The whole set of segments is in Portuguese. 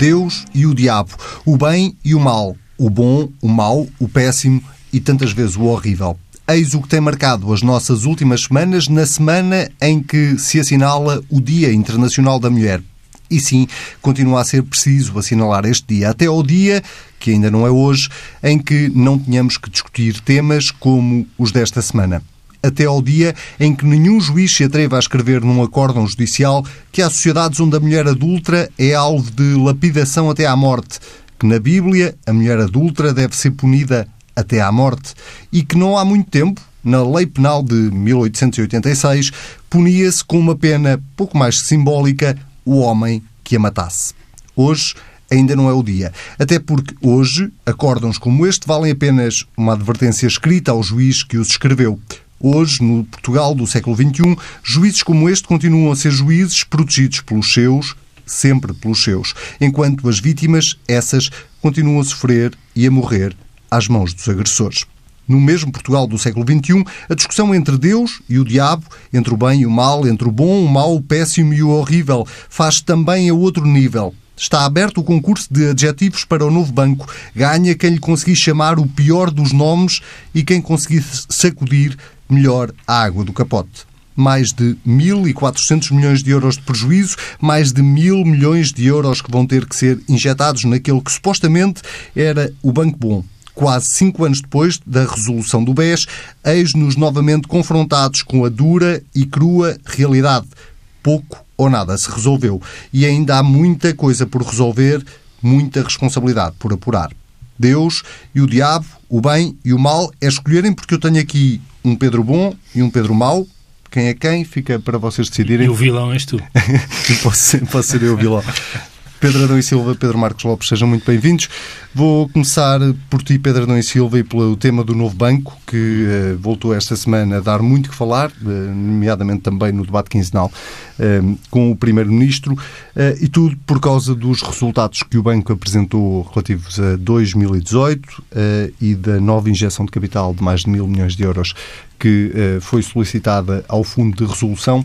Deus e o diabo, o bem e o mal, o bom, o mau, o péssimo e tantas vezes o horrível. Eis o que tem marcado as nossas últimas semanas, na semana em que se assinala o Dia Internacional da Mulher. E sim, continua a ser preciso assinalar este dia, até ao dia, que ainda não é hoje, em que não tenhamos que discutir temas como os desta semana. Até ao dia em que nenhum juiz se atreva a escrever num acórdão judicial que há sociedades onde a mulher adulta é alvo de lapidação até à morte, que na Bíblia a mulher adulta deve ser punida até à morte e que não há muito tempo, na Lei Penal de 1886, punia-se com uma pena pouco mais simbólica o homem que a matasse. Hoje ainda não é o dia. Até porque hoje, acórdãos como este valem apenas uma advertência escrita ao juiz que os escreveu. Hoje, no Portugal do século XXI, juízes como este continuam a ser juízes protegidos pelos seus, sempre pelos seus, enquanto as vítimas, essas, continuam a sofrer e a morrer às mãos dos agressores. No mesmo Portugal do século XXI, a discussão entre Deus e o diabo, entre o bem e o mal, entre o bom, o mau, o péssimo e o horrível, faz também a outro nível. Está aberto o concurso de adjetivos para o novo banco. Ganha quem lhe conseguir chamar o pior dos nomes e quem conseguir sacudir melhor a água do capote mais de 1.400 milhões de euros de prejuízo, mais de mil milhões de euros que vão ter que ser injetados naquele que supostamente era o Banco Bom quase cinco anos depois da resolução do BES, eis-nos novamente confrontados com a dura e crua realidade. Pouco ou nada se resolveu. E ainda há muita coisa por resolver, muita responsabilidade por apurar. Deus e o diabo, o bem e o mal, é escolherem, porque eu tenho aqui um Pedro bom e um Pedro mau. Quem é quem? Fica para vocês decidirem. E o vilão és tu. posso, ser, posso ser eu o vilão. Pedro Adão e Silva, Pedro Marcos Lopes, sejam muito bem-vindos. Vou começar por ti, Pedro Adão e Silva, e pelo tema do novo banco, que uh, voltou esta semana a dar muito que falar, uh, nomeadamente também no debate quinzenal uh, com o Primeiro-Ministro, e tudo por causa dos resultados que o banco apresentou relativos a 2018 e da nova injeção de capital de mais de mil milhões de euros que foi solicitada ao Fundo de Resolução.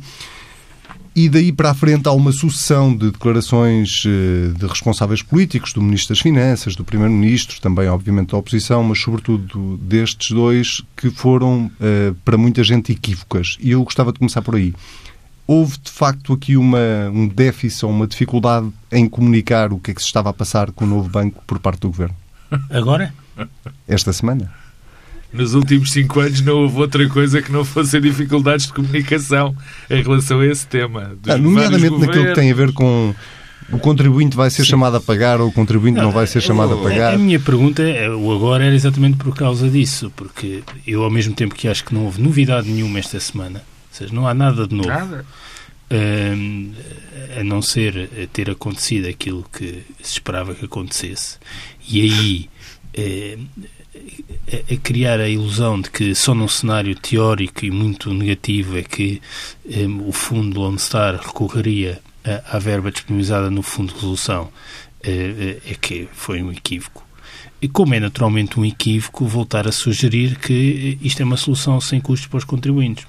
E daí para a frente há uma sucessão de declarações eh, de responsáveis políticos, do Ministro das Finanças, do Primeiro-Ministro, também, obviamente, da oposição, mas sobretudo destes dois, que foram, eh, para muita gente, equívocas. E eu gostava de começar por aí. Houve, de facto, aqui uma, um déficit ou uma dificuldade em comunicar o que é que se estava a passar com o novo banco por parte do Governo? Agora? Esta semana nos últimos cinco anos não houve outra coisa que não fossem dificuldades de comunicação em relação a esse tema. Ah, nomeadamente naquilo que tem a ver com o contribuinte vai ser Sim. chamado a pagar ou o contribuinte não, não vai ser chamado a pagar? A minha pergunta, é, o agora, era exatamente por causa disso, porque eu, ao mesmo tempo que acho que não houve novidade nenhuma esta semana, ou seja, não há nada de novo, nada. Um, a não ser ter acontecido aquilo que se esperava que acontecesse, e aí. Eh, a, a, criar a ilusão de que só num cenário teórico e muito negativo é que um, o fundo Lone Star recorreria à, à verba disponibilizada no fundo de resolução é, é que foi um equívoco. E como é naturalmente um equívoco, voltar a sugerir que isto é uma solução sem custos para os contribuintes.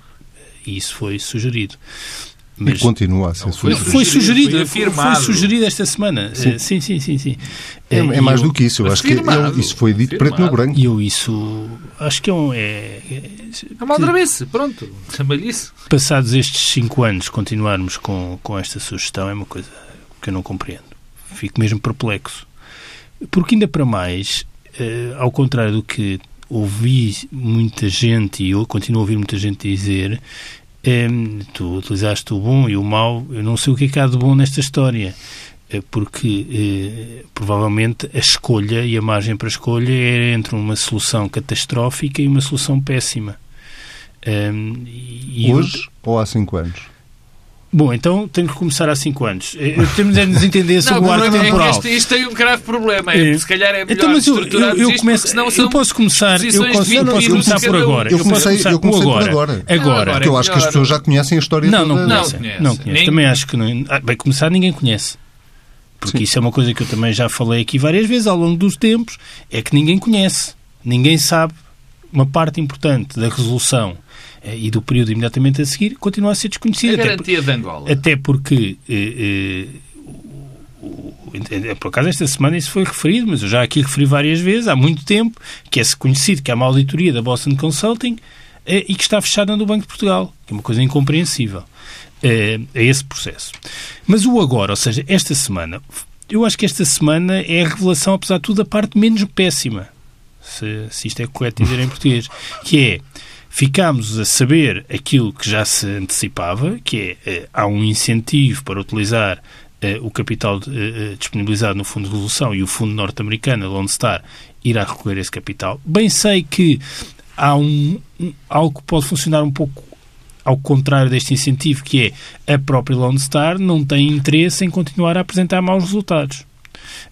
E isso foi sugerido. Mas, e continua a ser sugerido. Foi sugerido, foi, foi, sugerido esta semana. Sim, sim, sim. sim, sim. É, é mais eu, do que isso. Eu acho que eu, isso foi dito preto no branco. E eu isso acho que é um. É, é, é uma aldrabice, pronto. Chama-lhe isso. Passados estes cinco anos, continuarmos com, com esta sugestão é uma coisa que eu não compreendo. Fico mesmo perplexo. Porque ainda para mais, uh, ao contrário do que ouvi muita gente e eu continuo a ouvir muita gente dizer tu utilizaste o bom e o mau, eu não sei o que é que há de bom nesta história, é porque é, provavelmente a escolha e a margem para a escolha é entre uma solução catastrófica e uma solução péssima. Hoje eu... ou há cinco anos? Bom, então tenho que começar há 5 anos. Eh, temos de nos entender sobre não, o arco temporal. É isto, isto, tem um grave problema. É, é, se calhar é melhor então, mas eu, eu, eu, começo, eu posso começar, eu posso, eu posso começar por agora. Eu comecei, eu comecei por agora. Agora. Porque eu acho que as pessoas já conhecem a história Não, não conhecem. Não, não conhecem. Também acho que não. Ah, bem, começar ninguém conhece. Porque Sim. isso é uma coisa que eu também já falei aqui várias vezes ao longo dos tempos, é que ninguém conhece. Ninguém sabe uma parte importante da resolução eh, e do período imediatamente a seguir continua a ser desconhecida. A garantia até, de Angola. Até porque eh, eh, por acaso esta semana isso foi referido, mas eu já aqui referi várias vezes, há muito tempo, que é conhecido que há uma auditoria da Boston Consulting eh, e que está fechada no Banco de Portugal, que é uma coisa incompreensível é, a esse processo. Mas o agora, ou seja, esta semana, eu acho que esta semana é a revelação, apesar de tudo, a parte menos péssima, se, se isto é correto dizer em português, que é ficámos a saber aquilo que já se antecipava, que é há um incentivo para utilizar o capital disponibilizado no Fundo de Resolução e o Fundo norte-americano, Lone Star, irá recolher esse capital. Bem sei que há um, algo que pode funcionar um pouco ao contrário deste incentivo, que é a própria Lone Star não tem interesse em continuar a apresentar maus resultados.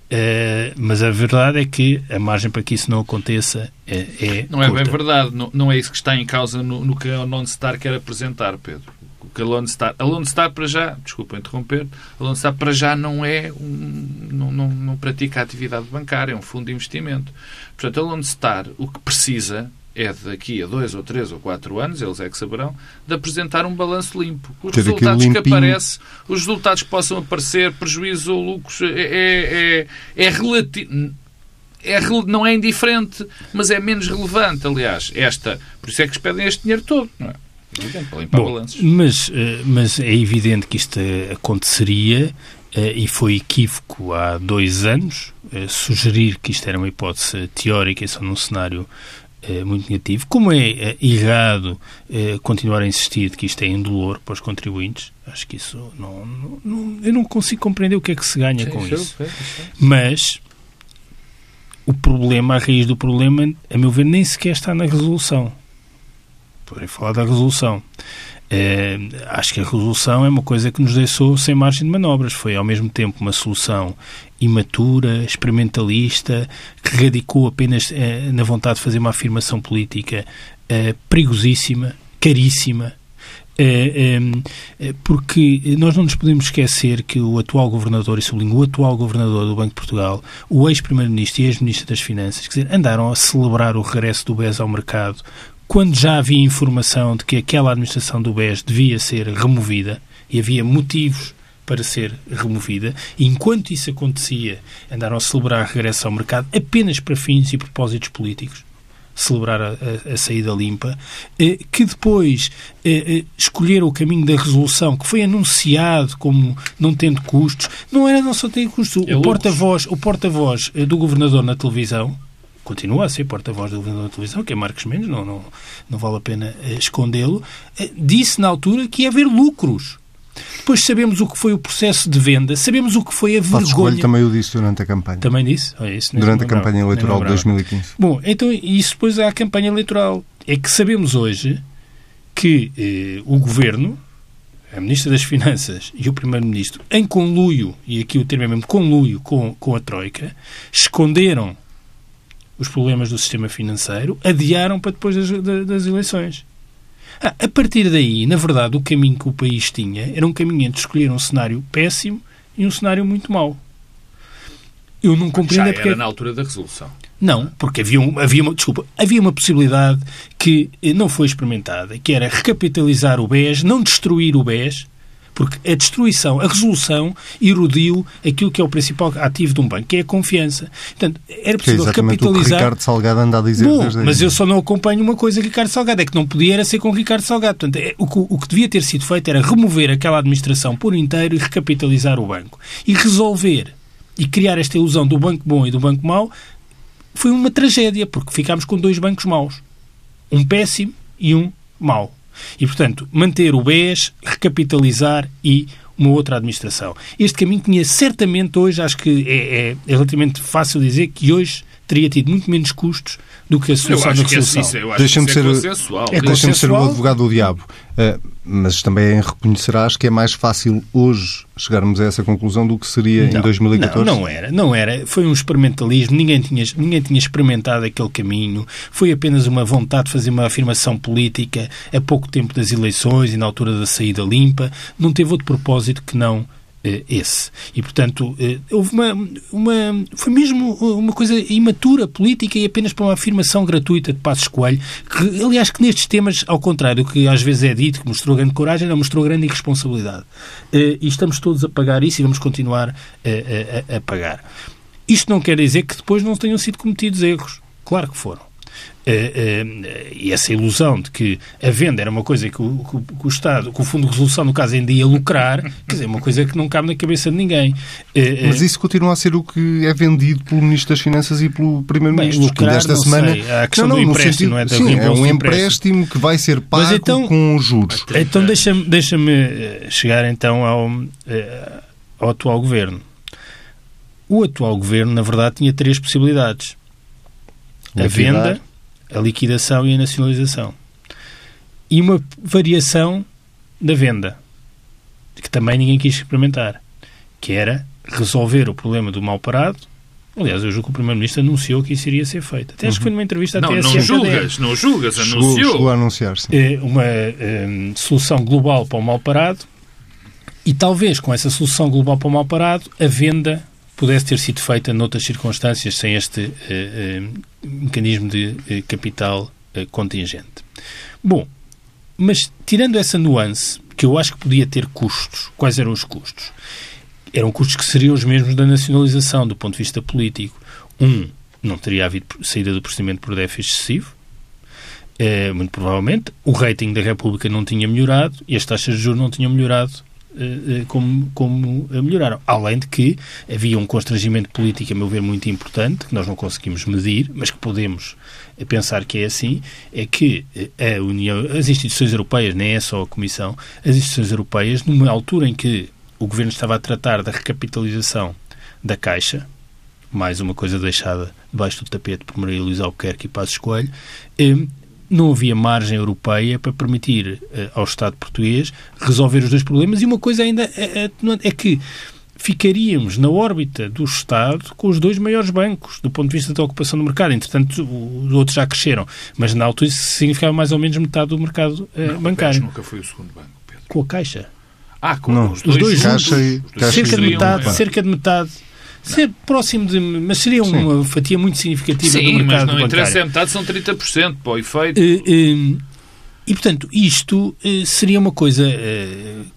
Uh, mas a verdade é que a margem para que isso não aconteça é. é não curta. é bem verdade, não, não, é isso que está em causa no, no que a Lone Star quer apresentar, Pedro. O que a Lone Star, a Lone Star para já, desculpa interromper, a Lone Star para já não é um, não, não, não pratica a atividade bancária, é um fundo de investimento. Portanto, a Lone Star o que precisa é daqui a dois ou três ou quatro anos, eles é que saberão, de apresentar um balanço limpo. Os resultados que aparecem, os resultados que possam aparecer, prejuízos ou lucros, é, é, é, é relativo. É, não é indiferente, mas é menos relevante, aliás. Esta, por isso é que pedem este dinheiro todo, não é? Bom, mas, eh, mas é evidente que isto aconteceria eh, e foi equívoco há dois anos eh, sugerir que isto era uma hipótese teórica e só num cenário é muito negativo. Como é, é errado é, continuar a insistir de que isto é indolor para os contribuintes, acho que isso não, não, não eu não consigo compreender o que é que se ganha Sim, com isso. Mas o problema, a raiz do problema, a meu ver, nem sequer está na resolução. Poderei falar da resolução. É, acho que a resolução é uma coisa que nos deixou sem margem de manobras. Foi, ao mesmo tempo, uma solução imatura, experimentalista, que radicou apenas eh, na vontade de fazer uma afirmação política eh, perigosíssima, caríssima, eh, porque nós não nos podemos esquecer que o atual governador, e sublinho, o atual governador do Banco de Portugal, o ex-primeiro-ministro e ex-ministro das Finanças, quer dizer, andaram a celebrar o regresso do BES ao mercado quando já havia informação de que aquela administração do BES devia ser removida e havia motivos para ser removida. E enquanto isso acontecia, andaram a celebrar a regresso ao mercado apenas para fins e propósitos políticos celebrar a, a, a, saída limpa, eh, que depois eh, eh, escolheram o caminho da resolução, que foi anunciado como não tendo custos, não era não só ter custos. É o porta-voz o porta-voz do governador na televisão, continua a ser porta-voz do governador na televisão, que é Marcos Mendes, não, não, não vale a pena escondê-lo, disse na altura que ia haver lucros depois sabemos o que foi o processo de venda, sabemos o que foi a vergonha. Escolho também o disse durante a campanha. Também disse? Isso durante a campanha eleitoral de 2015. Bom, então isso depois há a campanha eleitoral. É que sabemos hoje que eh, o Governo, a Ministra das Finanças e o Primeiro-Ministro, em conluio, e aqui o termo é mesmo conluio com, com a Troika, esconderam os problemas do sistema financeiro, adiaram para depois das, das eleições. Ah, a partir daí, na verdade, o caminho que o país tinha era um caminho entre escolher um cenário péssimo e um cenário muito mau. Eu não compreendo Já porque... era na altura da resolução. Não, porque havia, um, havia, uma, desculpa, havia uma possibilidade que eh, não foi experimentada, que era recapitalizar o BES, não destruir o BES, porque a destruição, a resolução, erodiu aquilo que é o principal ativo de um banco, que é a confiança. Portanto, era possível que é recapitalizar. O que Ricardo Salgado anda a dizer Bom, mas eu só não acompanho uma coisa, Ricardo Salgado, é que não podia era ser com Ricardo Salgado. Portanto, é, o, que, o que devia ter sido feito era remover aquela administração por inteiro e recapitalizar o banco. E resolver e criar esta ilusão do banco bom e do banco mau foi uma tragédia, porque ficámos com dois bancos maus. Um péssimo e um mau. E, portanto, manter o BES, recapitalizar e uma outra administração. Este caminho tinha certamente hoje, acho que é, é, é relativamente fácil dizer que hoje teria tido muito menos custos do que a solução da resolução. É, Deixa-me ser, é Deixa ser o advogado do diabo. Uh, mas também reconhecerás que é mais fácil hoje chegarmos a essa conclusão do que seria não, em 2014? Não, não era. Não era. Foi um experimentalismo. Ninguém tinha, ninguém tinha experimentado aquele caminho. Foi apenas uma vontade de fazer uma afirmação política a pouco tempo das eleições e na altura da saída limpa. Não teve outro propósito que não esse. E, portanto, houve uma, uma. Foi mesmo uma coisa imatura política e apenas para uma afirmação gratuita de Passos Coelho, que, aliás, que nestes temas, ao contrário do que às vezes é dito, que mostrou grande coragem, não mostrou grande irresponsabilidade. E estamos todos a pagar isso e vamos continuar a, a, a pagar. Isto não quer dizer que depois não tenham sido cometidos erros. Claro que foram. Uh, uh, e essa ilusão de que a venda era uma coisa que o, que, que o, Estado, que o Fundo de Resolução, no caso, ainda ia lucrar, quer dizer, uma coisa que não cabe na cabeça de ninguém. Uh, Mas isso continua a ser o que é vendido pelo Ministro das Finanças e pelo Primeiro-Ministro. Lucrar, esta semana. Sei. A questão não, não, do empréstimo, sentido, não é? sim, é um empréstimo que vai ser pago então, com juros. Então deixa-me deixa chegar então ao, ao atual governo. O atual governo, na verdade, tinha três possibilidades: a venda a liquidação e a nacionalização. E uma variação da venda, que também ninguém quis experimentar, que era resolver o problema do mal parado. Aliás, eu julgo que o Primeiro-Ministro anunciou que isso iria ser feito. Até acho que foi numa entrevista não, à. Não julgas, não julgas, anunciou. Chegou a anunciar, sim. Eh, uma um, eh, solução global para o mal parado e talvez com essa solução global para o mal parado, a venda pudesse ter sido feita noutras circunstâncias sem este uh, uh, mecanismo de uh, capital contingente. Bom, mas tirando essa nuance, que eu acho que podia ter custos, quais eram os custos? Eram custos que seriam os mesmos da nacionalização, do ponto de vista político. Um, não teria havido saída do procedimento por déficit excessivo, muito provavelmente. O rating da República não tinha melhorado e as taxas de juros não tinham melhorado eh, eh, como, como melhoraram. Além de que havia um constrangimento político, a meu ver, muito importante, que nós não conseguimos medir, mas que podemos pensar que é assim, é que a União, as instituições europeias, nem é só a Comissão, as instituições europeias, numa altura em que o Governo estava a tratar da recapitalização da Caixa, mais uma coisa deixada debaixo do tapete por Maria Luísa Albuquerque e Passos Coelho, eh, não havia margem europeia para permitir uh, ao Estado português resolver os dois problemas e uma coisa ainda é, é, é, que ficaríamos na órbita do Estado com os dois maiores bancos do ponto de vista da ocupação do mercado. Entretanto, os outros já cresceram, mas na altura isso significava mais ou menos metade do mercado uh, não, bancário. nunca foi o segundo banco, Pedro. Com a Caixa. Ah, com não, os dois, os dois juntos, caixa e, caixa cerca, de metade, cerca de metade Ser próximo de. Mas seria uma Sim. fatia muito significativa Sim, do mercado. Sim, mas não interessa, é metade, são 30% para o efeito. Uh, uh, e, portanto, isto uh, seria uma coisa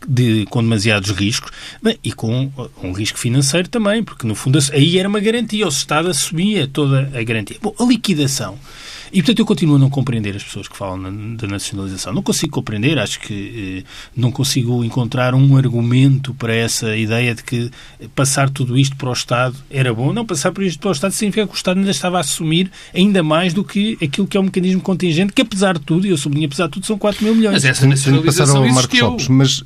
de, com demasiados riscos bem, e com um risco financeiro também, porque, no fundo, aí era uma garantia. O Estado assumia toda a garantia. Bom, a liquidação e, portanto, eu continuo a não compreender as pessoas que falam na, da nacionalização. Não consigo compreender, acho que eh, não consigo encontrar um argumento para essa ideia de que passar tudo isto para o Estado era bom. Não, passar por isto para o Estado significa que o Estado ainda estava a assumir ainda mais do que aquilo que é um mecanismo contingente, que apesar de tudo, e eu sublinho apesar de tudo, são 4 mil milhões. Mas essa nacionalização existiu. Lopes, mas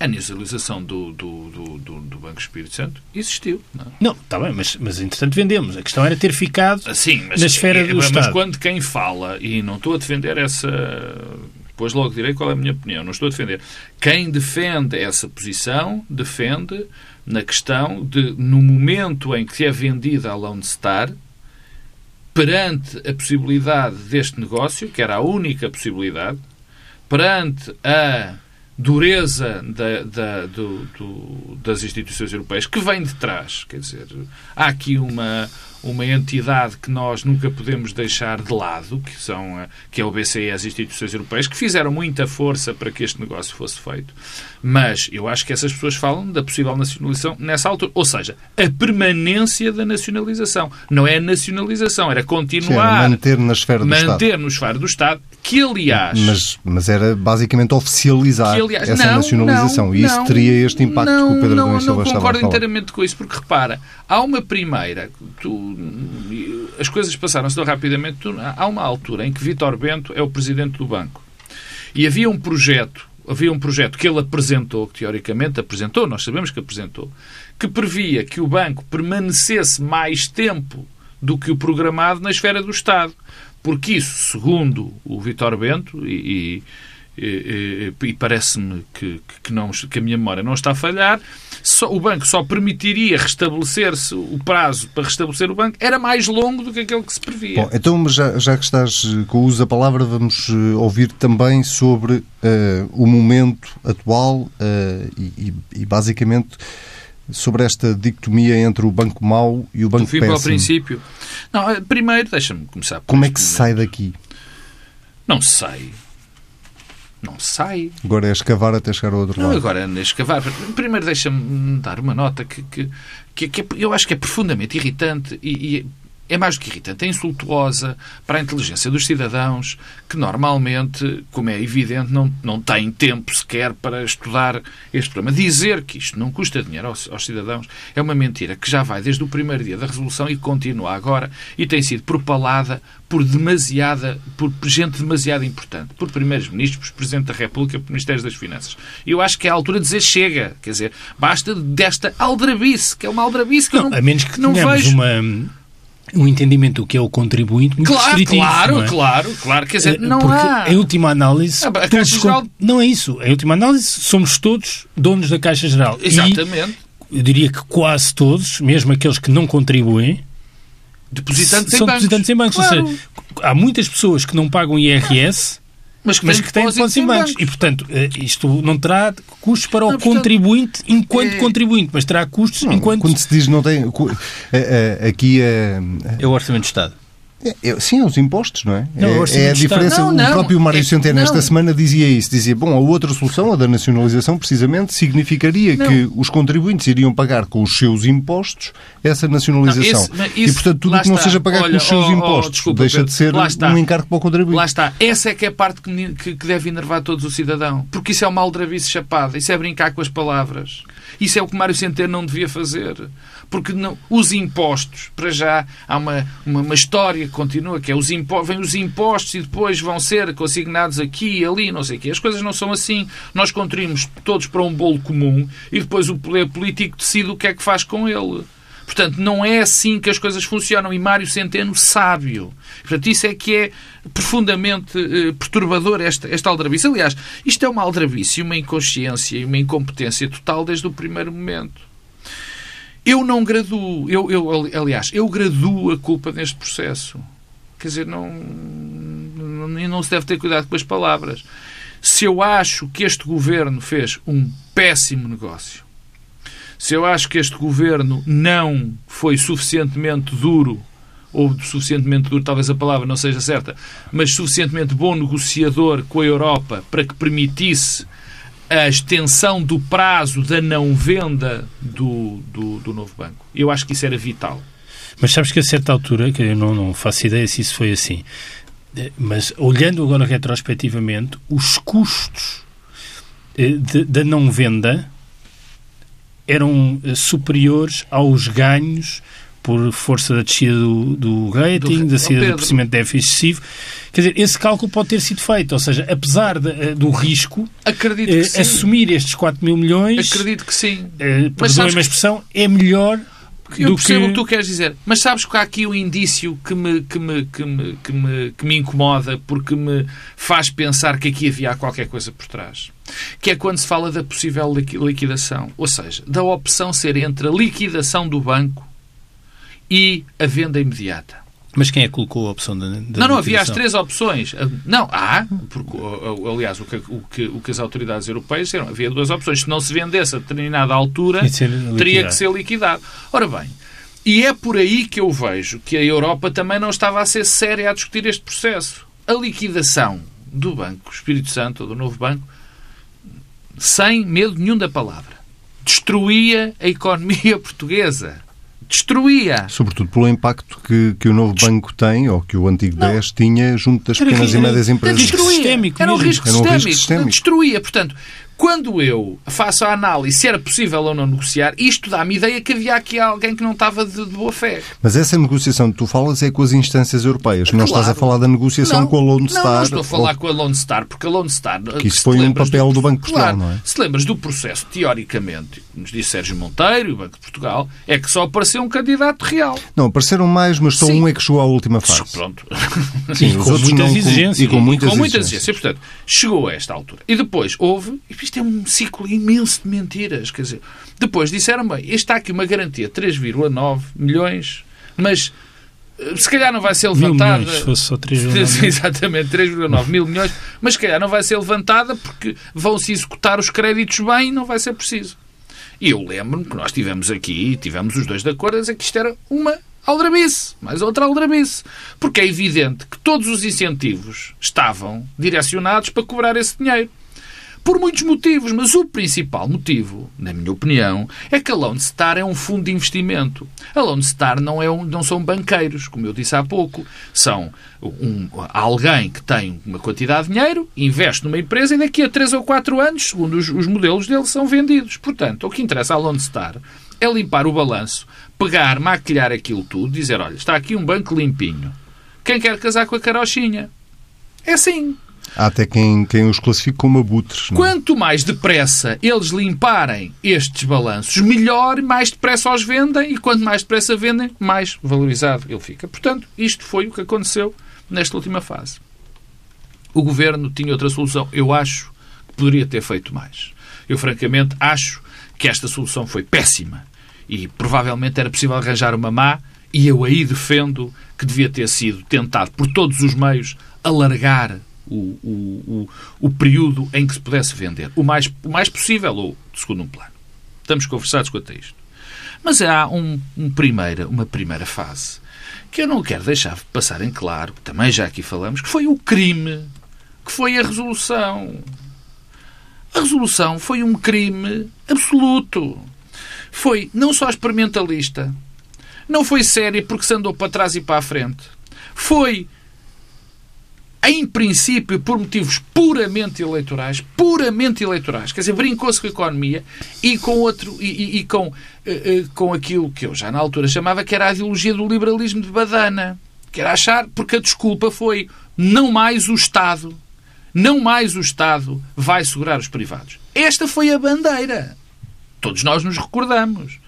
a nacionalização do, do, do, do, Banco Espírito Santo existiu. Não, está bem, mas, mas entretanto vendemos. A questão era ter ficado ah, Sim, mas, na esfera do mas, Estado. Mas quando quem fala, e não estou a defender essa... Depois logo direi qual é a minha opinião. Não estou a defender. Quem defende essa posição, defende na questão de, no momento em que é vendida a Lone Star, perante a possibilidade deste negócio, que era a única possibilidade, perante a dureza da, da, do, do, das instituições europeias que vem de trás. Quer dizer, há aqui uma, uma entidade que nós nunca podemos deixar de lado, que, são, que é o BCE e as instituições europeias, que fizeram muita força para que este negócio fosse feito. Mas eu acho que essas pessoas falam da possível nacionalização nessa altura. Ou seja, a permanência da nacionalização. Não é a nacionalização, era continuar. Sim, manter na esfera do manter Estado. Manter no esfera do Estado, que aliás. Mas, mas era basicamente oficializar que, aliás, essa não, nacionalização. Não, e isso não, teria este impacto que o Pedro Domingos Silva estava a falar. Não concordo inteiramente com isso, porque repara, há uma primeira. Tu, as coisas passaram-se tão rapidamente. Há uma altura em que Vítor Bento é o presidente do banco. E havia um projeto havia um projeto que ele apresentou, que teoricamente apresentou, nós sabemos que apresentou, que previa que o banco permanecesse mais tempo do que o programado na esfera do Estado. Porque isso, segundo o Vitor Bento, e, e e, e parece-me que, que, não, que a minha memória não está a falhar, só, o banco só permitiria restabelecer-se o prazo para restabelecer o banco era mais longo do que aquele que se previa. Bom, então, já, já que estás com o uso da palavra, vamos uh, ouvir também sobre uh, o momento atual uh, e, e, basicamente sobre esta dicotomia entre o banco mau e o banco péssimo. ao princípio. Não, primeiro, deixa-me começar. Como é que se sai daqui? Não sei. Não sai. Agora é escavar até chegar ao outro não, lado. Agora é escavar. Primeiro deixa-me dar uma nota que, que, que, que, eu acho que é profundamente irritante e, e é mais do que irritante, é insultuosa para a inteligência dos cidadãos que normalmente, como é evidente, não, não têm tempo sequer para estudar este problema. Dizer que isto não custa dinheiro aos, aos cidadãos é uma mentira que já vai desde o primeiro dia da Resolução e continua agora e tem sido propalada por demasiada, por gente demasiado importante, por primeiros ministros, por Presidente da República, por Ministérios das Finanças. Eu acho que é a altura de dizer chega, quer dizer, basta desta aldrabice, que é uma aldrabice que não, eu não, a menos que não vejo. uma um entendimento do que é o contribuinte muito claro. Claro, é? claro, claro. Quer dizer, não Porque há... em última análise... Ah, a Caixa Geral... Não é isso. Em última análise, somos todos donos da Caixa Geral. Exatamente. E, eu diria que quase todos, mesmo aqueles que não contribuem, depositantes são em bancos. depositantes em bancos. Claro. Ou seja, há muitas pessoas que não pagam IRS... Mas que, mas que têm depósitos em bancos. E, portanto, eh, isto não terá custos para o não, portanto, contribuinte enquanto é... contribuinte, mas terá custos não, enquanto... Quando se diz não tem... Aqui é... É o Orçamento de Estado. É, sim, é os impostos, não é? Não, é, é a diferença. Não, não, o próprio Mário é, Centeno, esta semana, dizia isso. Dizia, bom, a outra solução, a da nacionalização, precisamente, significaria Não. que os contribuintes iriam pagar com os seus impostos essa nacionalização. Não, esse- isso- e, portanto, tudo o que não está. seja pagar Olha, com os seus oh, oh, impostos desculpa, deixa Pedro. de ser um encargo para o contribuinte. Lá está. Essa é que é a parte que, que, que deve enervar todos o cidadão. Porque isso é uma aldrabice chapada. Isso é brincar com as palavras. Isso é o que Mário Centeno não devia fazer. Porque não, os impostos, para já, há uma, uma, uma história que continua, que é os impostos, vêm os impostos e depois vão ser consignados aqui e ali, não sei o quê. As coisas não são assim. Nós contribuímos todos para um bolo comum e depois o poder político decide o que é que faz com ele. Portanto, não é assim que as coisas funcionam. E Mário Centeno sábio. Portanto, isso é que é profundamente eh, perturbador, esta, esta aldrabice. Aliás, isto é uma aldrabice, uma inconsciência e uma incompetência total desde o primeiro momento. Eu não graduo, eu, eu, ali- aliás, eu graduo a culpa neste processo. Quer dizer, não, não, não se deve ter cuidado com as palavras. Se eu acho que este governo fez um péssimo negócio, se eu acho que este governo não foi suficientemente duro, ou suficientemente duro, talvez a palavra não seja certa, mas suficientemente bom negociador com a Europa para que permitisse a extensão do prazo da não venda do, do, do novo banco. Eu acho que isso era vital. Mas sabes que a certa altura, que eu não, não faço ideia se isso foi assim, eh, mas olhando agora retrospectivamente, os custos eh, da não venda eram eh, superiores aos ganhos por força da descida do, do rating, Do- da descida do crescimento de déficit excessivo. Quer dizer, esse cálculo pode ter sido feito. Ou seja, apesar de, eh, do risco, Acredito eh, assumir estes 4 mil milhões, Acredito que sim. eh, Mas sabes perdoem-me a que- expressão, é melhor Eu do percebo que... o que tu queres dizer, mas sabes que há aqui um indício que me, que, me, que, me, que, me, que me incomoda porque me faz pensar que aqui havia qualquer coisa por trás. Que é quando se fala da possível liqui- liquidação. Ou seja, da opção ser entre a liquidação do banco e a venda imediata. Mas quem é que colocou a opção da, da Não, não, havia as liquidação? três opções. Não, há, porque, o- o- aliás, o que, o, que, o que as autoridades europeias disseram, havia duas opções. Se não se vendesse a determinada altura, teria que ser liquidado. Ora bem, e é por aí que eu vejo que a Europa também não estava a ser séria a discutir este processo. A liquidação do Banco Espírito Santo, ou do novo banco, sem medo nenhum da palavra, destruía a economia portuguesa. Destruía. Sobretudo pelo impacto que, que o novo banco tem, ou que o antigo 10 tinha junto das pequenas e médias empresas. sistémico Era um risco Era um risco sistémico. sistémico. Destruía. Portanto, Quando eu faço a análise se era possível ou não negociar, isto dá-me ideia que havia aqui alguém que não estava de, de boa fé. Mas essa negociação que tu falas é com as instâncias europeias. Claro. Não estás a falar da negociação não, com a Lone Star. Não, não estou a falar ou... com a Lone Star, porque a Lone Star... Que isso foi um papel do, do Banco de Portugal, claro, não é? Se lembras do processo, teoricamente, nos disse Sérgio Monteiro e o Banco de Portugal, é que só apareceu um candidato real. Não, apareceram mais, mas só Sim. um é que chegou à última fase. Pronto. Sim, com muitas exigências. E com muitas, e com muitas exigências. exigências. Portanto, chegou a esta altura. E depois houve... Isto é um ciclo imenso de mentiras. Quer dizer, depois disseram bem, está aqui uma garantia de 3,9 milhões, mas eh, se calhar não vai ser levantada. Mil milhões, se fosse só 3,9 Exatamente, 3,9 mil milhões, mas se calhar não vai ser levantada porque vão-se executar os créditos bem e não vai ser preciso. E eu lembro-me que nós tivemos aqui, tivemos os dois de acordo, a dizer que isto era uma aldrabice, mais outra aldrabice. Porque é evidente que todos os incentivos estavam direcionados para cobrar esse dinheiro. Por muitos motivos, mas o principal motivo, na minha opinião, é que a Lone Star é um fundo de investimento. A Lone Star não, é um, não são banqueiros, como eu disse há pouco. São um, alguém que tem uma quantidade de dinheiro, investe numa empresa e daqui a 3 ou 4 anos, segundo os, os modelos dele, são vendidos. Portanto, o que interessa à Lone Star é limpar o balanço, pegar, maquilhar aquilo tudo, dizer, olha, está aqui um banco limpinho. Quem quer casar com a carochinha? É assim. Há até quem, quem os classifique como abutres. Não? É? Quanto mais depressa eles limparem estes balanços, melhor, mais depressa os vendem e quanto mais depressa vendem, mais valorizado ele fica. Portanto, isto foi o que aconteceu nesta última fase. O governo tinha outra solução. Eu acho que poderia ter feito mais. Eu, francamente, acho que esta solução foi péssima e provavelmente era possível arranjar uma má e eu aí defendo que devia ter sido tentado por todos os meios alargar o, o, o, período em que se pudesse vender. O mais, o mais possível, ou segundo um plano. Estamos conversados quanto a isto. Mas há um, um primeira, uma primeira fase que eu não quero deixar passar em claro, que também já aqui falamos, que foi o crime, que foi a resolução. A resolução foi um crime absoluto. Foi não só experimentalista, não foi séria porque se andou para trás e para a frente. Foi em princípio, por motivos puramente eleitorais, puramente eleitorais, quer dizer, brincou-se com a economia e com outro e, e, com, uh, uh, com aquilo que eu já na altura chamava que era a ideologia do liberalismo de badana, que era achar, porque a desculpa foi não mais o Estado, não mais o Estado vai segurar os privados. Esta foi a bandeira. Todos nós nos recordamos.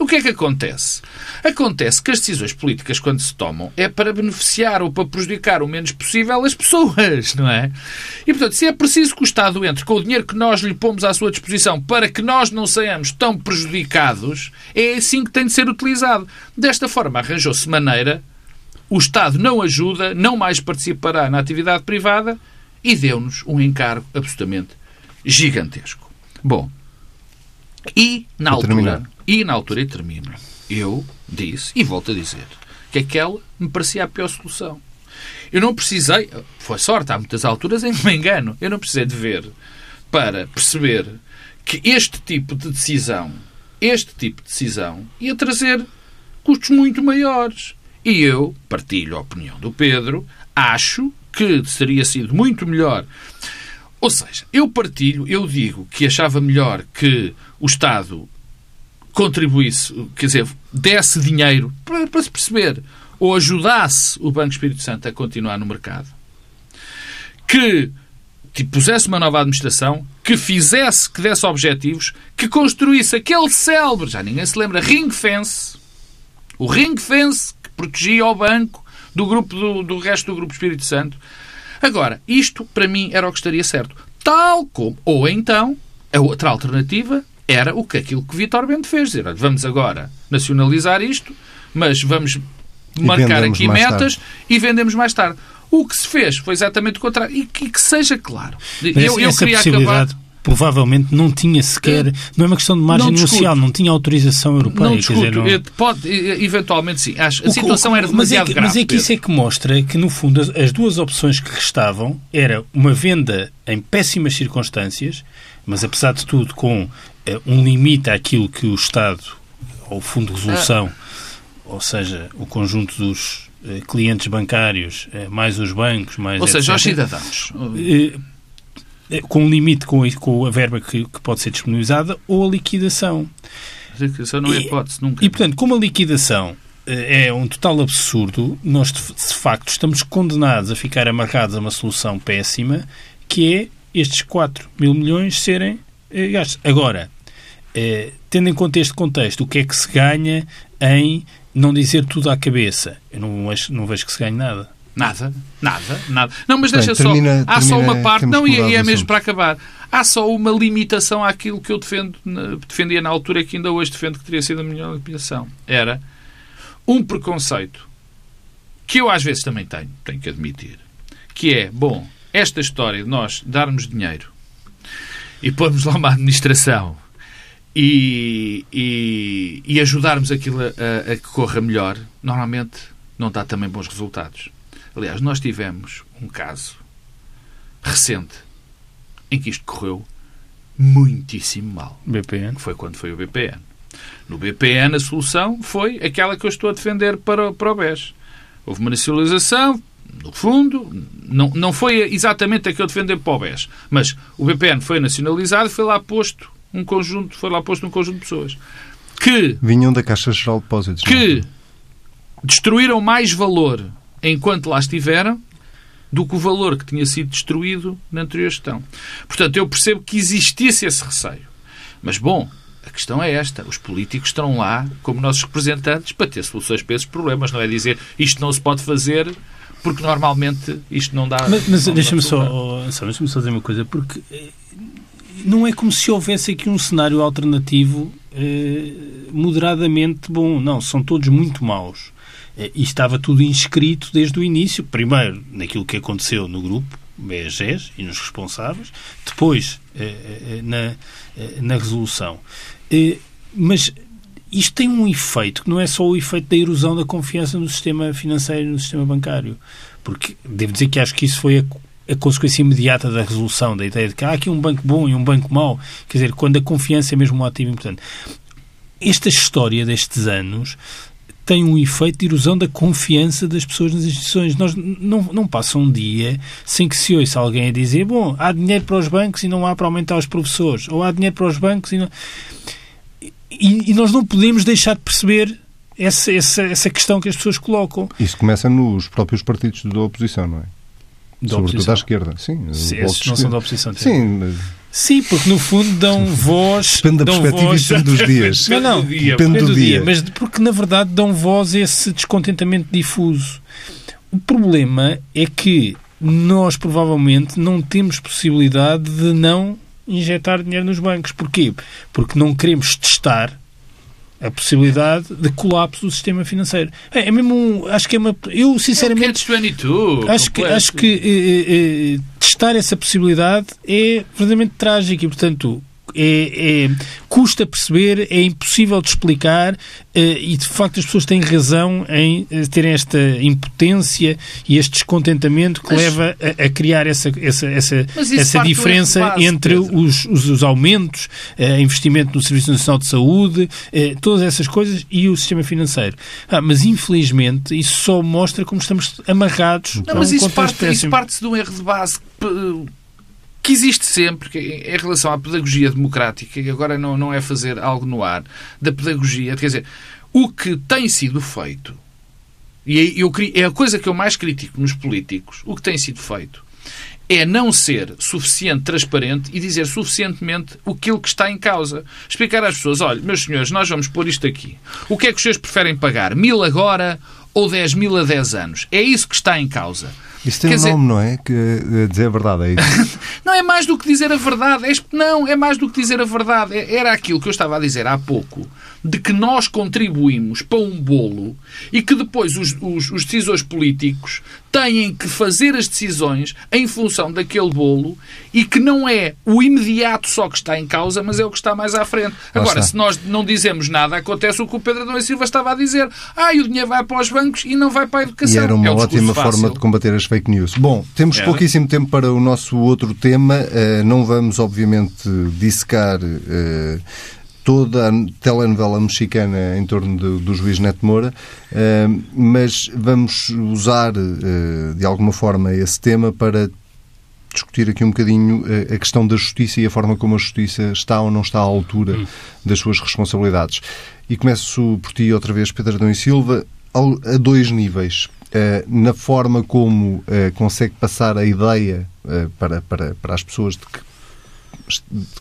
O que é que acontece? Acontece que as decisões políticas, quando se tomam, é para beneficiar ou para prejudicar o menos possível as pessoas, não é? E, portanto, se é preciso que o Estado entre com o dinheiro que nós lhe pomos à sua disposição para que nós não saiamos tão prejudicados, é assim que tem de ser utilizado. Desta forma, arranjou-se maneira, o Estado não ajuda, não mais participará na atividade privada e deu-nos um encargo absolutamente gigantesco. Bom, e na altura, e na altura, e termino, eu disse, e volto a dizer, que aquela me parecia a pior solução. Eu não precisei, foi sorte, há muitas alturas em que me engano, eu não precisei de ver para perceber que este tipo de decisão, este tipo de decisão, ia trazer custos muito maiores. E eu partilho a opinião do Pedro, acho que teria sido muito melhor ou seja, eu partilho, eu digo que achava melhor que o Estado contribuísse, quer dizer, desse dinheiro para, para se perceber, ou ajudasse o Banco Espírito Santo a continuar no mercado, que tipo, pusesse uma nova administração, que fizesse, que desse objetivos, que construísse aquele célebre, já ninguém se lembra, ring fence, o ring fence que protegia o banco do grupo do, do resto do grupo Espírito Santo, Agora, isto para mim era o que estaria certo. Tal como. Ou então, a outra alternativa era o que aquilo que Vitor Bento fez. Dizer, olha, vamos agora nacionalizar isto, mas vamos e marcar aqui metas tarde. e vendemos mais tarde. O que se fez foi exatamente o contrário. E que, que seja claro. Mas eu, eu queria acabar provavelmente não tinha sequer, é. não é uma questão de margem negocial, não tinha autorização europeia. Não discuto, dizer, não... pode, eventualmente sim. Acho, a situação era demasiado mas é que, grave. Mas é que isso é que mostra que, no fundo, as, as duas opções que restavam era uma venda em péssimas circunstâncias, mas apesar de tudo com uh, um limite àquilo que o Estado, ou o Fundo de Resolução, ah. ou seja, o conjunto dos clientes bancários, mais os bancos, mais... Ou seja, os cidadãos com um limite com, com a verba que, que, pode ser disponibilizada, ou a liquidação. A liquidação não é hipótese, nunca. E, portanto, como a liquidação é um total absurdo, nós de, de facto estamos condenados a ficar amarrados a uma solução péssima, que é estes 4 mil milhões serem eh, gastos. Agora, eh, tendo em conta este contexto, o que é que se ganha em não dizer tudo à cabeça? Eu não, não vejo que se ganhe nada. Nada, nada, nada. Não, mas deixa Bem, termina, só. Há só uma parte. Não, e, e é mesmo para acabar. Há só uma limitação àquilo que eu defendo, defendia na altura que ainda hoje defendo que teria sido a melhor limitação. Era um preconceito que eu às vezes também tenho, tenho que admitir, que é, bom, esta história de nós darmos dinheiro e pormos lá uma administração e, e, e ajudarmos aquilo a, a, que corra melhor, normalmente não dá também bons resultados. Aliás, nós tivemos um caso recente em que isto correu muitíssimo mal. BPN. Foi quando foi o BPN. No BPN a solução foi aquela que eu estou a defender para, para o BES. Houve uma nacionalização, no fundo, não, não foi exatamente a que eu defender para o BES, mas o BPN foi nacionalizado e foi lá posto um conjunto, foi lá posto um conjunto de pessoas que vinham da Caixa Geral de Depósitos. Que destruíram mais valor enquanto lá estiveram do que o valor que tinha sido destruído na anterior gestão. Portanto, eu percebo que existisse esse receio. Mas, bom, a questão é esta. Os políticos estão lá como nossos representantes para ter soluções para esses problemas. Não é dizer isto não se pode fazer porque normalmente isto não dá. Mas, mas deixa-me só, deixa só dizer uma coisa, porque eh, não é como se houvesse aqui um cenário alternativo eh, moderadamente bom. Não, são todos muito maus. Eh, e estava tudo inscrito desde o início, primeiro naquilo que aconteceu no grupo, BEGES e nos responsáveis, depois eh, na, na resolução. Mas isto tem um efeito que não é só o efeito da erosão da confiança no sistema financeiro e no sistema bancário. Porque devo dizer que acho que isso foi a, a, consequência imediata da resolução, da ideia de que há aqui um banco bom e um banco mau. Quer dizer, quando a confiança é mesmo um ativo importante. Esta história destes anos tem um efeito de erosão da confiança das pessoas nas instituições. Nós não, não passa um dia sem que se ouça alguém a dizer bom, há dinheiro para os bancos e não há para aumentar os professores. Ou há dinheiro para os bancos e não... E, e nós não podemos deixar de perceber essa, essa, essa questão que as pessoas colocam. Isso começa nos próprios partidos da oposição, não é? Da Sobretudo oposição. à esquerda, sim. Sim, esses não são da oposição. Sim. Sim, porque no fundo dão voz. Depende da perspectiva voz... e depende dos dias. Não, não, depende, depende do, do dia. dia. Mas porque na verdade dão voz a esse descontentamento difuso. O problema é que nós provavelmente não temos possibilidade de não injetar dinheiro nos bancos. Porquê? Porque não queremos testar a possibilidade de colapso do sistema financeiro. É, é mesmo um, acho que é uma eu sinceramente acho que acho que eh, eh, testar essa possibilidade é verdadeiramente trágico e portanto é, é, custa perceber, é impossível de explicar eh, e de facto as pessoas têm razão em eh, terem esta impotência e este descontentamento que mas, leva a, a, criar essa, essa, essa, essa diferença base, entre os, os, os, aumentos, uh, investimento no Serviço Nacional de Saúde, todas essas coisas e o sistema financeiro. Ah, mas infelizmente isso só mostra como estamos amarrados. Não, mas isso parte-se parte de um erro de base que existe sempre que, em relação à pedagogia democrática, e agora não, não é fazer algo no ar, da pedagogia, quer dizer, o que tem sido feito, e eu, é a coisa que eu mais critico nos políticos, o que tem sido feito, é não ser suficiente transparente e dizer suficientemente aquilo que está em causa. Explicar às pessoas, olha, meus senhores, nós vamos pôr isto aqui. O que é que os senhores preferem pagar? Mil agora ou dez mil a dez anos? É isso que está em causa. Isso tem Quer um dizer... nome, não é? Que é dizer a verdade, é isso? não é mais do que dizer a verdade. É... Não, é mais do que dizer a verdade. É, era aquilo que eu estava a dizer há pouco, de que nós contribuímos para um bolo e que depois os, os, os decisores políticos têm que fazer as decisões em função daquele bolo e que não é o imediato só que está em causa, mas é o que está mais à frente. Agora, se nós não dizemos nada, acontece o que o Pedro Adão e Silva estava a dizer. Ah, e o dinheiro vai para os bancos e não vai para a educação. E era uma é ótima fácil. forma de combater as fake news. Bom, temos é. pouquíssimo tempo para o nosso outro tema. Uh, não vamos, obviamente, dissecar uh, toda a telenovela mexicana em torno do, do juiz Neto Moura, uh, mas vamos usar, de alguma forma, esse tema para discutir aqui um bocadinho a questão da justiça e a forma como a justiça está ou não está à altura hum. das suas responsabilidades. E começo por ti outra vez, Pedro Adão e Silva, a dois níveis. Na forma como consegue passar a ideia para, para, para as pessoas de que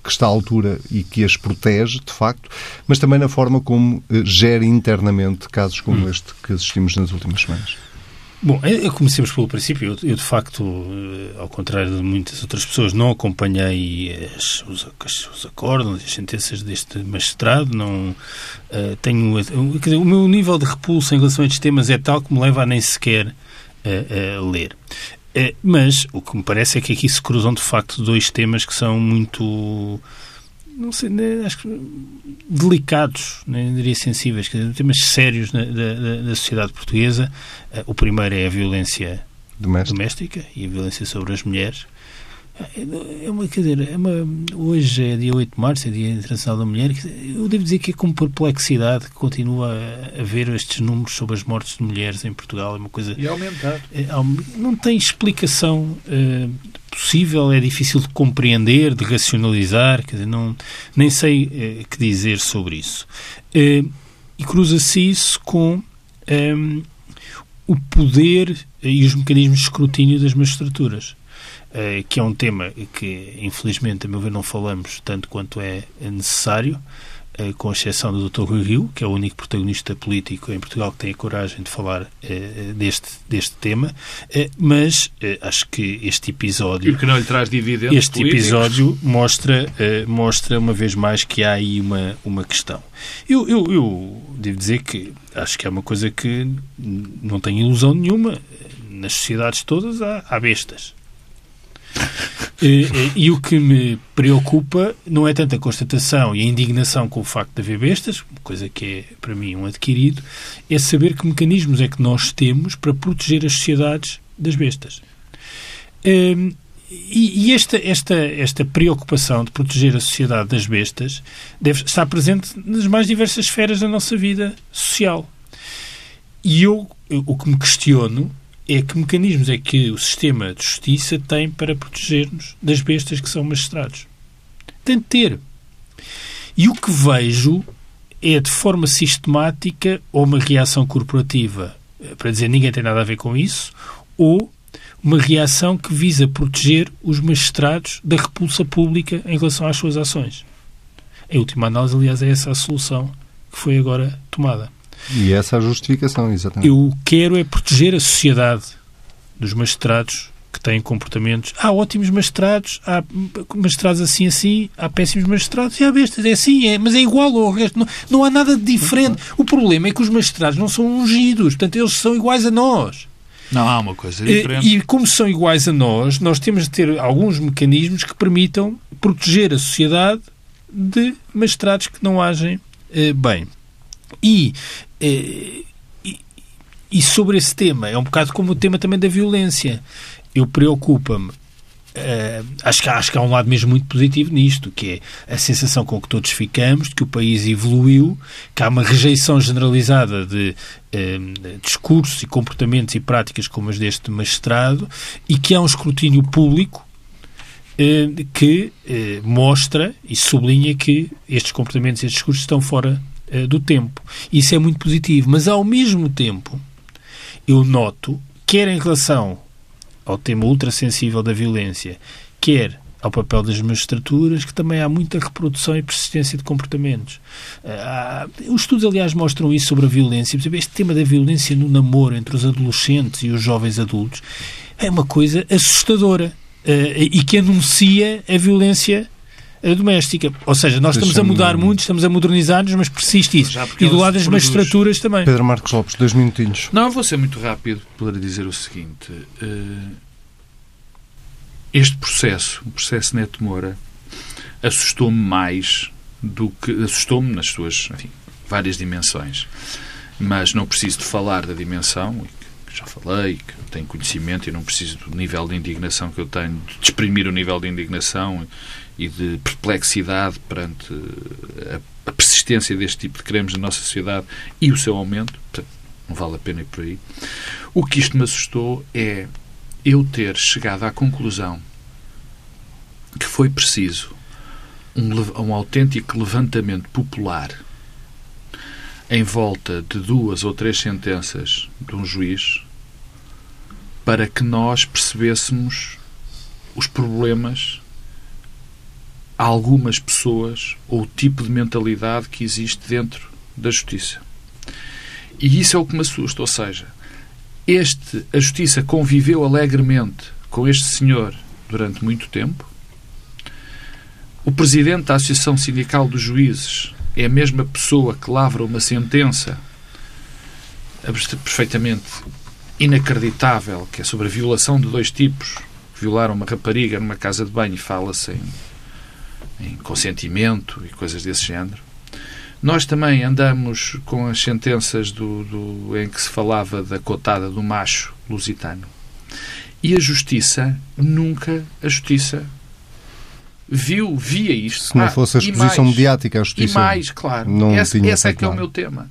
que está à altura e que as protege, de facto, mas também na forma como eh, gera internamente casos como hum. este que assistimos nas últimas semanas. Bom, eu comecemos pelo princípio. Eu, eu, de facto, eh, ao contrário de muitas outras pessoas, não acompanhei as, os, os acordos, as sentenças deste magistrado. Não uh, tenho, dizer, o meu nível de repulsa em relação a estes temas é tal que me leva a nem sequer ler. É, mas o que me parece é que aqui se cruzam de facto dois temas que são muito não sei, né, acho que delicados, nem né, diria sensíveis, dizer, temas sérios da, da, da, sociedade portuguesa. Eh, o primeiro é a violência doméstica. doméstica e a violência sobre as mulheres. É uma, quer dizer, é uma, hoje é dia 8 de março, é Dia Internacional da Mulher. Eu devo dizer que é com perplexidade que continua a, a ver estes números sobre as mortes de mulheres em Portugal. É uma coisa. E aumentar. É, não tem explicação uh, possível, é difícil de compreender, de racionalizar. Quer dizer, não, nem sei uh, eh, que dizer sobre isso. Uh, e cruza-se isso com um, o poder e os mecanismos de escrutínio das magistraturas. Eh, que é um tema que, infelizmente, a meu ver, não falamos tanto quanto é necessário, eh, com exceção do Dr. Rui Rio, que é o único protagonista político em Portugal que tem a coragem de falar eh, deste, deste tema, mas acho que este episódio... E que não lhe traz dividendos Este políticos. episódio mostra, mostra, uma vez mais, que há aí uma, uma questão. Eu, eu, eu devo dizer que acho que é uma coisa que não tem ilusão nenhuma. Nas sociedades todas há, há bestas e, e, o que me preocupa não é tanto a constatação e a indignação com o facto de haver bestas, coisa que é para mim um adquirido, é saber que mecanismos é que nós temos para proteger as sociedades das bestas. Um, e, e esta, esta, esta preocupação de proteger a sociedade das bestas deve estar presente nas mais diversas esferas da nossa vida social. E eu, eu o que me questiono é que mecanismos é que o sistema de justiça tem para proteger-nos das bestas que são magistrados. Tem de ter. E o que vejo é, de forma sistemática, ou uma reação corporativa eh, para dizer ninguém tem nada a ver com isso, ou uma reação que visa proteger os magistrados da repulsa pública em relação às suas ações. Em última análise, aliás, é essa a solução que foi agora tomada. E essa é a justificação, exatamente. Eu quero é proteger a sociedade dos magistrados que têm comportamentos. Há ótimos magistrados, há magistrados assim assim, há péssimos magistrados e há bestas. É assim, é, mas é igual ao resto. Não, não há nada de diferente. O problema é que os magistrados não são ungidos, portanto, eles são iguais a nós. Não há uma coisa diferente. E, e como são iguais a nós, nós temos de ter alguns mecanismos que permitam proteger a sociedade de magistrados que não agem eh, bem. E, eh, e, e, sobre esse tema, é um bocado como o tema também da violência. Eu preocupa-me. Uh, acho, que, acho que há um lado mesmo muito positivo nisto, que é a sensação com que todos ficamos de que o país evoluiu, que há uma rejeição generalizada de uh, discursos e comportamentos e práticas como as deste magistrado e que há um escrutínio público uh, que mostra e sublinha que estes comportamentos e estes discursos estão fora uh, do tempo. Isso é muito positivo, mas ao mesmo tempo eu noto, quer em relação ao tema ultrassensível da violência, quer ao papel das magistraturas, que também há muita reprodução e persistência de comportamentos. Uh, os estudos, aliás, mostram isso sobre a violência. Este tema da violência no namoro entre os adolescentes e os jovens adultos é uma coisa assustadora uh, e que anuncia a violência doméstica. Ou seja, nós estamos a mudar muito, estamos a modernizar-nos, mas persiste isso. E do lado das magistraturas também. Pedro Marcos Lopes, dois minutinhos. Não, vou ser muito rápido para dizer o seguinte. Eh, este processo, o processo Neto Moura, assustou-me mais do que... Assustou-me nas suas enfim, várias dimensões. Mas não preciso de falar da dimensão, que já falei, que tenho conhecimento e não preciso do nível de indignação que eu tenho, de exprimir o nível de indignação e de perplexidade perante a, a persistência deste tipo de crimes na nossa sociedade e o seu aumento. Portanto, não vale a pena ir por aí. O que isto me assustou é eu ter chegado à conclusão que foi preciso um, um autêntico levantamento popular em volta de duas ou três sentenças de um juiz para que nós percebêssemos os problemas a algumas pessoas ou o tipo de mentalidade que existe dentro da justiça. E isso é o que me assusta, ou seja, este, a justiça conviveu alegremente com este senhor durante muito tempo. O presidente da Associação Sindical dos Juízes é a mesma pessoa que lavra uma sentença perfeitamente inacreditável, que é sobre a violação de dois tipos. Violaram uma rapariga numa casa de banho e fala-se em, em consentimento e coisas desse género. Nós também andamos com as sentenças do, do, em que se falava da cotada do macho lusitano. E a justiça, nunca a justiça viu, via isto. Se não ah, fosse a exposição mais, mediática, a justiça. E mais, claro. Não esse, esse é que é o meu tema.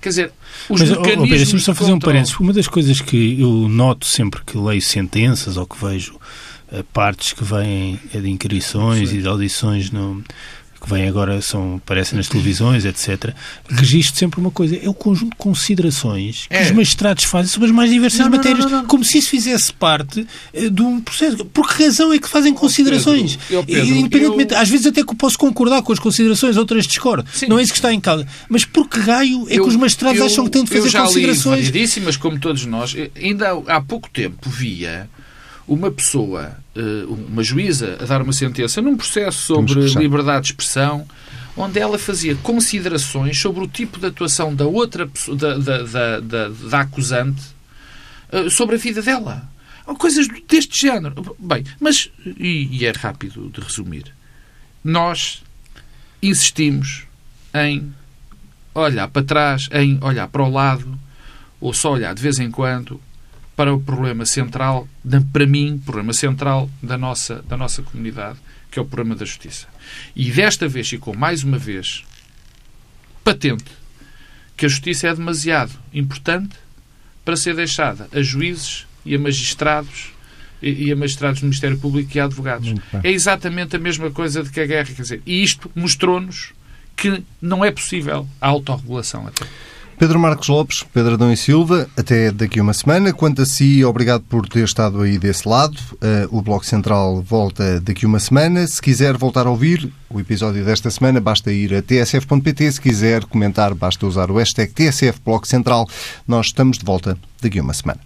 Quer dizer, os Mas, mecanismos. Deixa-me só fazer um parênteses. Uma das coisas que eu noto sempre que leio sentenças ou que vejo uh, partes que vêm é de inquirições Sim. e de audições no, que vêm agora, são, aparecem nas televisões, etc., registro sempre uma coisa: é o conjunto de considerações que é. os magistrados fazem sobre as mais diversas não, matérias, não, não, como se isso fizesse parte uh, de um processo. Por que razão é que fazem considerações? Pedro, eu, Pedro, Independentemente, eu... às vezes até que posso concordar com as considerações, outras discordo. Sim. Não é isso que está em causa. Mas por que raio é que os magistrados acham que têm de fazer eu já considerações? Li como todos nós. Ainda há pouco tempo via uma pessoa, eh, uma juíza, a dar uma sentença num processo sobre liberdade de expressão, onde ela fazia considerações sobre o tipo de atuação da outra pessoa, da, da, da, da, da acusante, eh, sobre a vida dela. Coisas deste género. Bem, mas, e, e é rápido de resumir, nós insistimos em olhar para trás, em olhar para o lado, ou só olhar de vez em quando para o problema central, para mim, problema central da nossa, da nossa comunidade, que é o problema da justiça. E desta vez ficou mais uma vez patente que a justiça é demasiado importante para ser deixada a juízes e a magistrados e a magistrados do Ministério Público e a advogados. É exatamente a mesma coisa de que a guerra. Quer dizer, e isto mostrou-nos que não é possível a autorregulação até. Pedro Marcos Lopes, Pedro Adão e Silva, até daqui uma semana. Quanto a si, obrigado por ter estado aí desse lado. Uh, o Bloco Central volta daqui uma semana. Se quiser voltar a ouvir o episódio desta semana, basta ir a tsf.pt. Se quiser comentar, basta usar o hashtag TSF Bloco Central. Nós estamos de volta daqui uma semana.